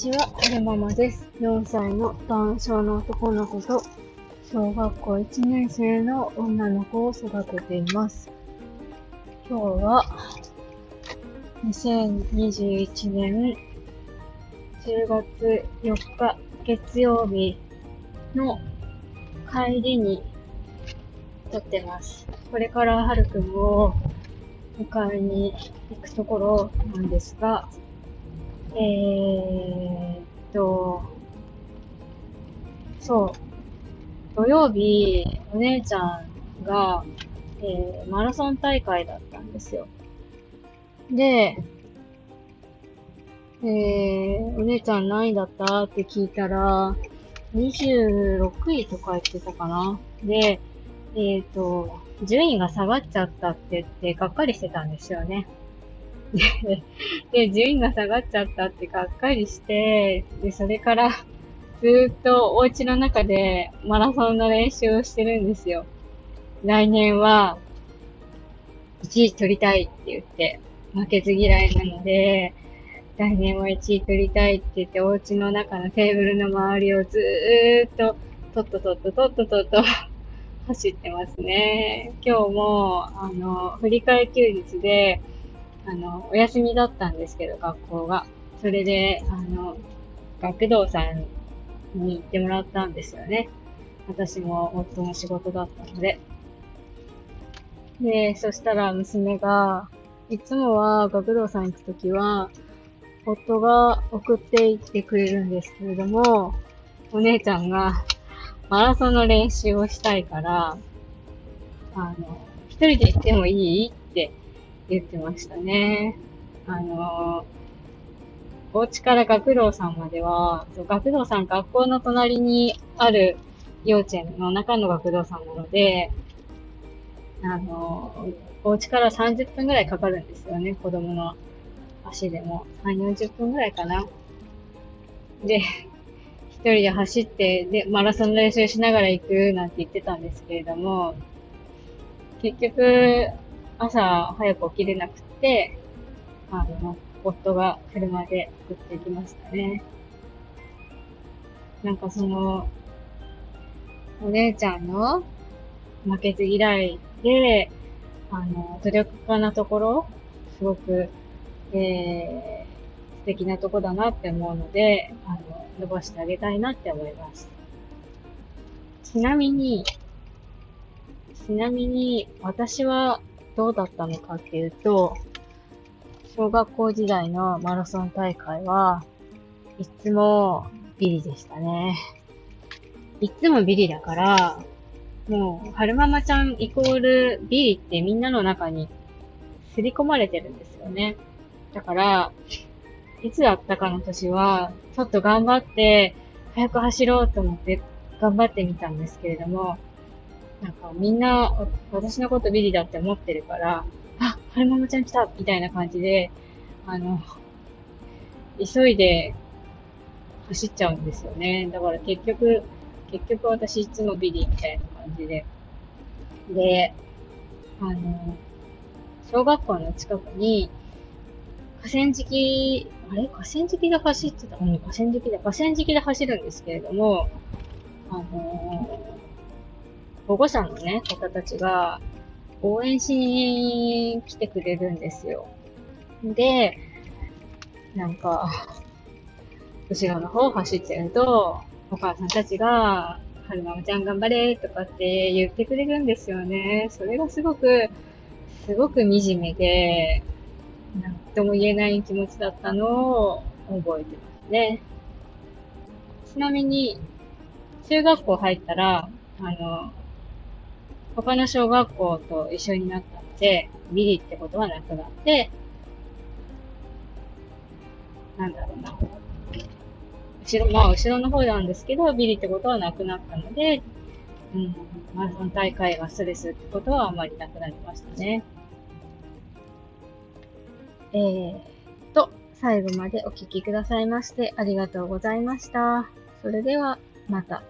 ちは、はるママです。4歳の男性の男の子と、小学校1年生の女の子を育てています。今日は、2021年10月4日月曜日の帰りに撮ってます。これからはるくんを迎えに行くところなんですが、えーと、そう、土曜日、お姉ちゃんが、えーマラソン大会だったんですよ。で、えー、お姉ちゃん何位だったって聞いたら、26位とか言ってたかな。で、えーっと、順位が下がっちゃったって言って、がっかりしてたんですよね。で、順位が下がっちゃったってがっかりして、で、それからずっとお家の中でマラソンの練習をしてるんですよ。来年は1位取りたいって言って、負けず嫌いなので、来年は1位取りたいって言って、お家の中のテーブルの周りをずーっと、とっととっととっととっと走ってますね。今日も、あの、振り替え休日で、あの、お休みだったんですけど、学校が。それで、あの、学童さんに行ってもらったんですよね。私も夫の仕事だったので。で、そしたら娘が、いつもは学童さん行くときは、夫が送って行ってくれるんですけれども、お姉ちゃんがマラソンの練習をしたいから、あの、一人で行ってもいい？言ってましたね。あの、お家から学童さんまでは、そう学童さん学校の隣にある幼稚園の中の学童さんなので、あの、お家から30分ぐらいかかるんですよね、子供の足でも。3、40分ぐらいかな。で、一人で走って、で、マラソンの練習しながら行くなんて言ってたんですけれども、結局、朝早く起きれなくて、あの、夫が車で送ってきましたね。なんかその、お姉ちゃんの負けず嫌いで、あの、努力家なところ、すごく、えー、素敵なとこだなって思うので、あの、伸ばしてあげたいなって思います。ちなみに、ちなみに、私はどうだったのかっていうと、小学校時代のマラソン大会はいつもビリでしたね。いつもビリだから、もう、春ママちゃんイコールビリってみんなの中に刷り込まれてるんですよね。だから、いつだったかの年は、ちょっと頑張って、早く走ろうと思って頑張ってみたんですけれども、なんかみんな、私のことビリだって思ってるから、あ、春ママちゃん来たみたいな感じで、あの、急いで走っちゃうんですよね。だから結局、結局私いつもビリみたいな感じで。で、あの、小学校の近くに、河川敷、あれ？河川敷で走ってた？うん、河川敷で、河川敷で走るんですけれども、あの保護者のね、方たちが応援しに来てくれるんですよ。で、なんか、後ろの方を走ってると、お母さんたちが、はるままちゃん頑張れとかって言ってくれるんですよね。それがすごく、すごく惨めで、なんとも言えない気持ちだったのを覚えてますね。ちなみに、中学校入ったら、あの、他の小学校と一緒になったので、ビリってことはなくなって、なんだろうな。後ろ、まあ後ろの方なんですけど、ビリってことはなくなったので、うん、マラソン大会がストレスってことはあまりなくなりましたね。えーと、最後までお聞きくださいましてありがとうございました。それでは、また。